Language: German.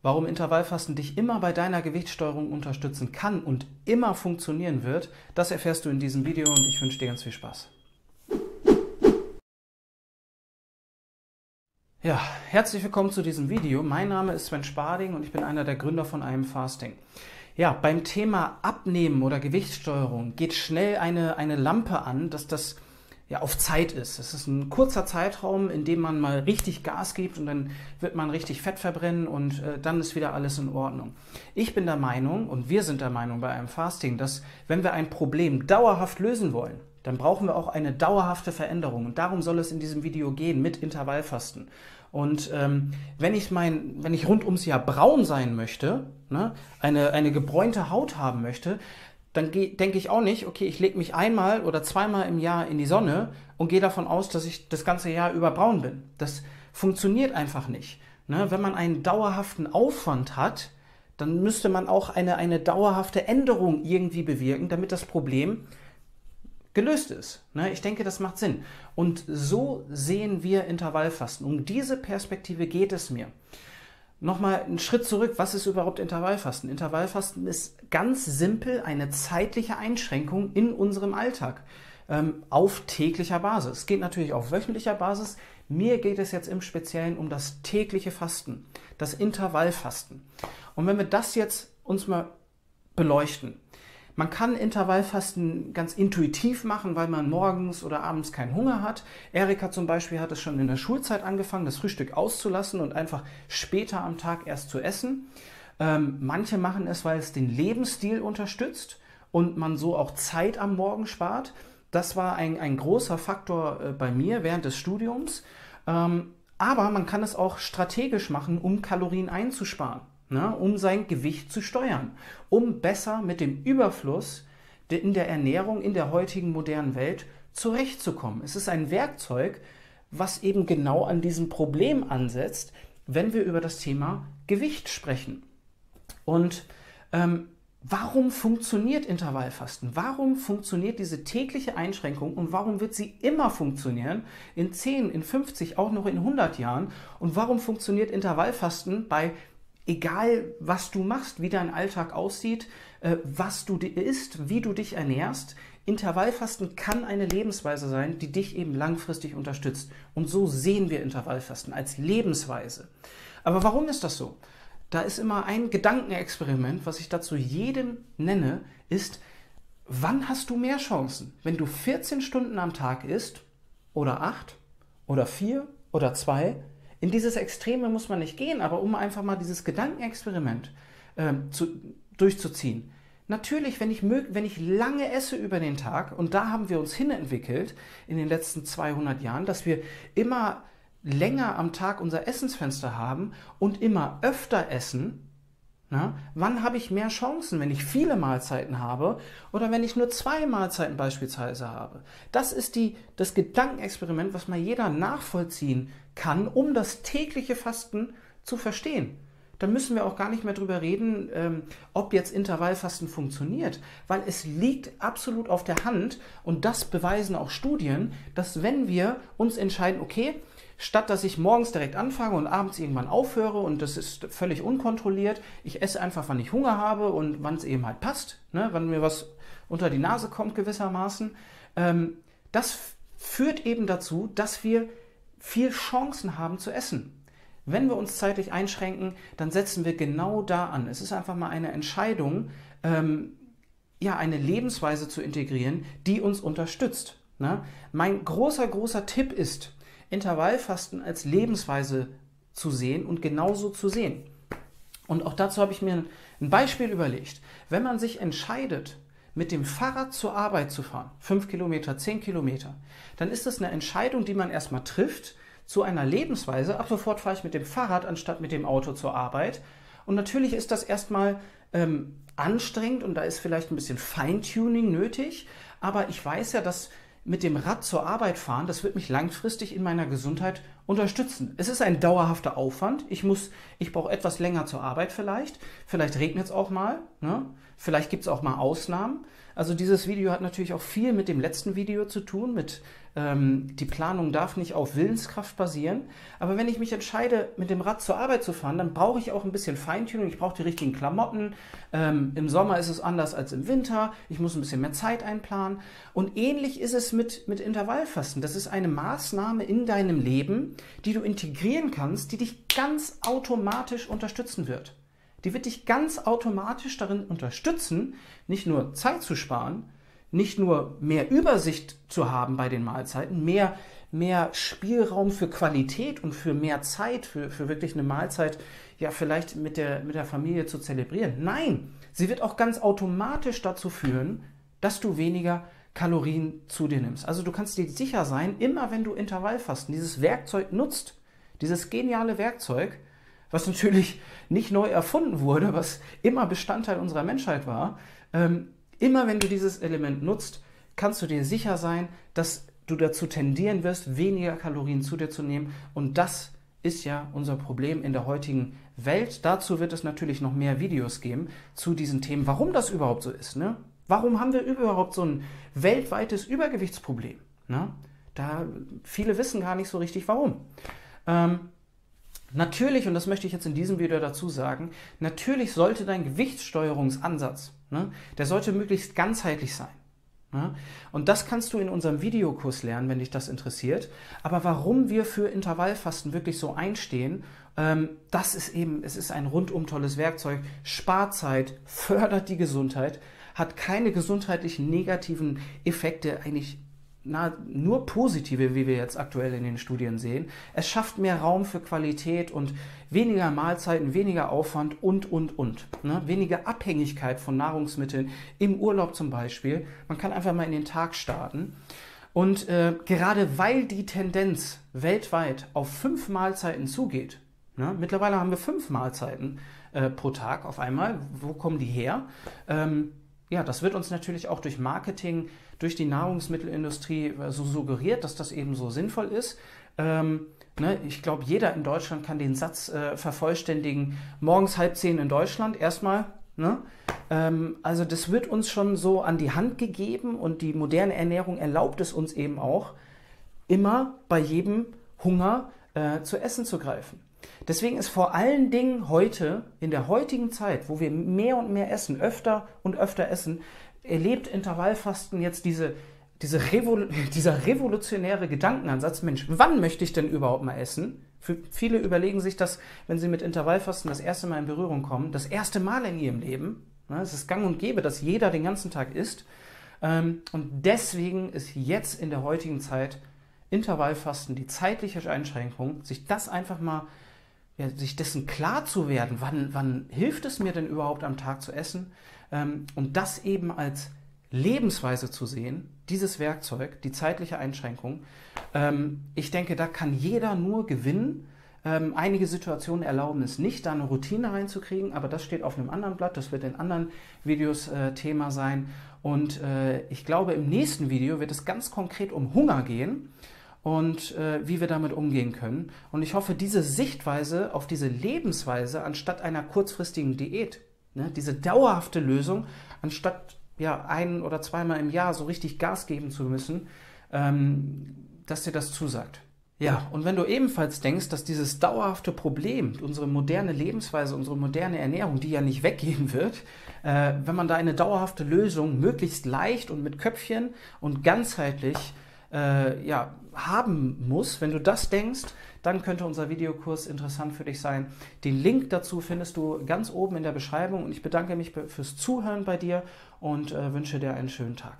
Warum Intervallfasten dich immer bei deiner Gewichtssteuerung unterstützen kann und immer funktionieren wird, das erfährst du in diesem Video und ich wünsche dir ganz viel Spaß. Ja, herzlich willkommen zu diesem Video. Mein Name ist Sven Spading und ich bin einer der Gründer von einem Fasting. Ja, beim Thema Abnehmen oder Gewichtssteuerung geht schnell eine, eine Lampe an, dass das ja, auf Zeit ist. Es ist ein kurzer Zeitraum, in dem man mal richtig Gas gibt und dann wird man richtig Fett verbrennen und äh, dann ist wieder alles in Ordnung. Ich bin der Meinung und wir sind der Meinung bei einem Fasting, dass wenn wir ein Problem dauerhaft lösen wollen, dann brauchen wir auch eine dauerhafte Veränderung. Und darum soll es in diesem Video gehen mit Intervallfasten. Und ähm, wenn ich mein, wenn ich rund ums Jahr braun sein möchte, ne, eine, eine gebräunte Haut haben möchte, dann denke ich auch nicht, okay, ich lege mich einmal oder zweimal im Jahr in die Sonne und gehe davon aus, dass ich das ganze Jahr über braun bin. Das funktioniert einfach nicht. Ne? Wenn man einen dauerhaften Aufwand hat, dann müsste man auch eine, eine dauerhafte Änderung irgendwie bewirken, damit das Problem gelöst ist. Ne? Ich denke, das macht Sinn. Und so sehen wir Intervallfasten. Um diese Perspektive geht es mir. Nochmal einen Schritt zurück. Was ist überhaupt Intervallfasten? Intervallfasten ist ganz simpel eine zeitliche Einschränkung in unserem Alltag ähm, auf täglicher Basis. Es geht natürlich auf wöchentlicher Basis. Mir geht es jetzt im Speziellen um das tägliche Fasten, das Intervallfasten. Und wenn wir das jetzt uns mal beleuchten, man kann Intervallfasten ganz intuitiv machen, weil man morgens oder abends keinen Hunger hat. Erika zum Beispiel hat es schon in der Schulzeit angefangen, das Frühstück auszulassen und einfach später am Tag erst zu essen. Ähm, manche machen es, weil es den Lebensstil unterstützt und man so auch Zeit am Morgen spart. Das war ein, ein großer Faktor äh, bei mir während des Studiums. Ähm, aber man kann es auch strategisch machen, um Kalorien einzusparen ne, um sein Gewicht zu steuern, um besser mit dem Überfluss in der Ernährung in der heutigen modernen Welt zurechtzukommen. Es ist ein Werkzeug, was eben genau an diesem Problem ansetzt, wenn wir über das Thema Gewicht sprechen. Und ähm, warum funktioniert Intervallfasten? Warum funktioniert diese tägliche Einschränkung und warum wird sie immer funktionieren in 10, in 50, auch noch in 100 Jahren? Und warum funktioniert Intervallfasten bei egal was du machst, wie dein Alltag aussieht, äh, was du isst, wie du dich ernährst, Intervallfasten kann eine Lebensweise sein, die dich eben langfristig unterstützt. Und so sehen wir Intervallfasten als Lebensweise. Aber warum ist das so? Da ist immer ein Gedankenexperiment, was ich dazu jedem nenne, ist, wann hast du mehr Chancen? Wenn du 14 Stunden am Tag isst oder 8 oder 4 oder 2 in dieses Extreme muss man nicht gehen, aber um einfach mal dieses Gedankenexperiment äh, zu, durchzuziehen. Natürlich, wenn ich, wenn ich lange esse über den Tag, und da haben wir uns hinentwickelt in den letzten 200 Jahren, dass wir immer länger am Tag unser Essensfenster haben und immer öfter essen, na, wann habe ich mehr Chancen, wenn ich viele Mahlzeiten habe oder wenn ich nur zwei Mahlzeiten beispielsweise habe? Das ist die, das Gedankenexperiment, was mal jeder nachvollziehen kann, um das tägliche Fasten zu verstehen. Dann müssen wir auch gar nicht mehr drüber reden, ähm, ob jetzt Intervallfasten funktioniert, weil es liegt absolut auf der Hand und das beweisen auch Studien, dass wenn wir uns entscheiden, okay, statt dass ich morgens direkt anfange und abends irgendwann aufhöre und das ist völlig unkontrolliert, ich esse einfach, wann ich Hunger habe und wann es eben halt passt, ne, wann mir was unter die Nase kommt gewissermaßen, ähm, das führt eben dazu, dass wir viel Chancen haben zu essen. Wenn wir uns zeitlich einschränken, dann setzen wir genau da an. Es ist einfach mal eine Entscheidung, ähm, ja, eine Lebensweise zu integrieren, die uns unterstützt. Ne? Mein großer, großer Tipp ist, Intervallfasten als Lebensweise zu sehen und genauso zu sehen. Und auch dazu habe ich mir ein Beispiel überlegt. Wenn man sich entscheidet, mit dem Fahrrad zur Arbeit zu fahren, fünf Kilometer, zehn Kilometer, dann ist das eine Entscheidung, die man erstmal trifft zu einer Lebensweise. Ab sofort fahre ich mit dem Fahrrad anstatt mit dem Auto zur Arbeit. Und natürlich ist das erstmal ähm, anstrengend und da ist vielleicht ein bisschen Feintuning nötig. Aber ich weiß ja, dass mit dem Rad zur Arbeit fahren, das wird mich langfristig in meiner Gesundheit unterstützen. Es ist ein dauerhafter Aufwand. Ich muss, ich brauche etwas länger zur Arbeit vielleicht. Vielleicht regnet es auch mal. Ne? Vielleicht gibt es auch mal Ausnahmen. Also dieses Video hat natürlich auch viel mit dem letzten Video zu tun, mit ähm, die Planung darf nicht auf Willenskraft basieren. Aber wenn ich mich entscheide, mit dem Rad zur Arbeit zu fahren, dann brauche ich auch ein bisschen Feintuning. Ich brauche die richtigen Klamotten. Ähm, Im Sommer ist es anders als im Winter. Ich muss ein bisschen mehr Zeit einplanen. Und ähnlich ist es mit, mit Intervallfasten. Das ist eine Maßnahme in deinem Leben, die du integrieren kannst, die dich ganz automatisch unterstützen wird. Die wird dich ganz automatisch darin unterstützen, nicht nur Zeit zu sparen, nicht nur mehr Übersicht zu haben bei den Mahlzeiten, mehr, mehr Spielraum für Qualität und für mehr Zeit, für, für wirklich eine Mahlzeit, ja, vielleicht mit der, mit der Familie zu zelebrieren. Nein, sie wird auch ganz automatisch dazu führen, dass du weniger Kalorien zu dir nimmst. Also du kannst dir sicher sein, immer wenn du Intervallfasten, dieses Werkzeug nutzt, dieses geniale Werkzeug, was natürlich nicht neu erfunden wurde, was immer Bestandteil unserer Menschheit war, ähm, immer wenn du dieses Element nutzt, kannst du dir sicher sein, dass du dazu tendieren wirst, weniger Kalorien zu dir zu nehmen. Und das ist ja unser Problem in der heutigen Welt. Dazu wird es natürlich noch mehr Videos geben zu diesen Themen, warum das überhaupt so ist. Ne? Warum haben wir überhaupt so ein weltweites Übergewichtsproblem? Ne? Da viele wissen gar nicht so richtig, warum. Ähm, Natürlich, und das möchte ich jetzt in diesem Video dazu sagen, natürlich sollte dein Gewichtssteuerungsansatz, ne, der sollte möglichst ganzheitlich sein. Ne? Und das kannst du in unserem Videokurs lernen, wenn dich das interessiert. Aber warum wir für Intervallfasten wirklich so einstehen, ähm, das ist eben, es ist ein rundum tolles Werkzeug, spart Zeit, fördert die Gesundheit, hat keine gesundheitlichen negativen Effekte, eigentlich na, nur positive, wie wir jetzt aktuell in den Studien sehen. Es schafft mehr Raum für Qualität und weniger Mahlzeiten, weniger Aufwand und, und, und. Ne? Weniger Abhängigkeit von Nahrungsmitteln im Urlaub zum Beispiel. Man kann einfach mal in den Tag starten. Und äh, gerade weil die Tendenz weltweit auf fünf Mahlzeiten zugeht, ne? mittlerweile haben wir fünf Mahlzeiten äh, pro Tag auf einmal. Wo kommen die her? Ähm, ja, das wird uns natürlich auch durch Marketing, durch die Nahrungsmittelindustrie äh, so suggeriert, dass das eben so sinnvoll ist. Ähm, ne, ich glaube, jeder in Deutschland kann den Satz äh, vervollständigen, morgens halb zehn in Deutschland erstmal. Ne? Ähm, also das wird uns schon so an die Hand gegeben und die moderne Ernährung erlaubt es uns eben auch, immer bei jedem Hunger äh, zu essen zu greifen. Deswegen ist vor allen Dingen heute, in der heutigen Zeit, wo wir mehr und mehr essen, öfter und öfter essen, erlebt Intervallfasten jetzt diese, diese Revol dieser revolutionäre Gedankenansatz, Mensch, wann möchte ich denn überhaupt mal essen? Für viele überlegen sich das, wenn sie mit Intervallfasten das erste Mal in Berührung kommen, das erste Mal in ihrem Leben. Ne, es ist gang und gäbe, dass jeder den ganzen Tag isst. Ähm, und deswegen ist jetzt in der heutigen Zeit Intervallfasten die zeitliche Einschränkung, sich das einfach mal ja, sich dessen klar zu werden, wann, wann hilft es mir denn überhaupt am Tag zu essen ähm, und das eben als Lebensweise zu sehen, dieses Werkzeug, die zeitliche Einschränkung. Ähm, ich denke, da kann jeder nur gewinnen. Ähm, einige Situationen erlauben es nicht, da eine Routine reinzukriegen, aber das steht auf einem anderen Blatt, das wird in anderen Videos äh, Thema sein. Und äh, ich glaube, im nächsten Video wird es ganz konkret um Hunger gehen und äh, wie wir damit umgehen können. Und ich hoffe, diese Sichtweise auf diese Lebensweise anstatt einer kurzfristigen Diät, ne, diese dauerhafte Lösung, anstatt ja ein oder zweimal im Jahr so richtig Gas geben zu müssen, ähm, dass dir das zusagt. Ja, und wenn du ebenfalls denkst, dass dieses dauerhafte Problem, unsere moderne Lebensweise, unsere moderne Ernährung, die ja nicht weggehen wird, äh, wenn man da eine dauerhafte Lösung möglichst leicht und mit Köpfchen und ganzheitlich äh, ja, haben muss. Wenn du das denkst, dann könnte unser Videokurs interessant für dich sein. Den Link dazu findest du ganz oben in der Beschreibung und ich bedanke mich fürs Zuhören bei dir und äh, wünsche dir einen schönen Tag.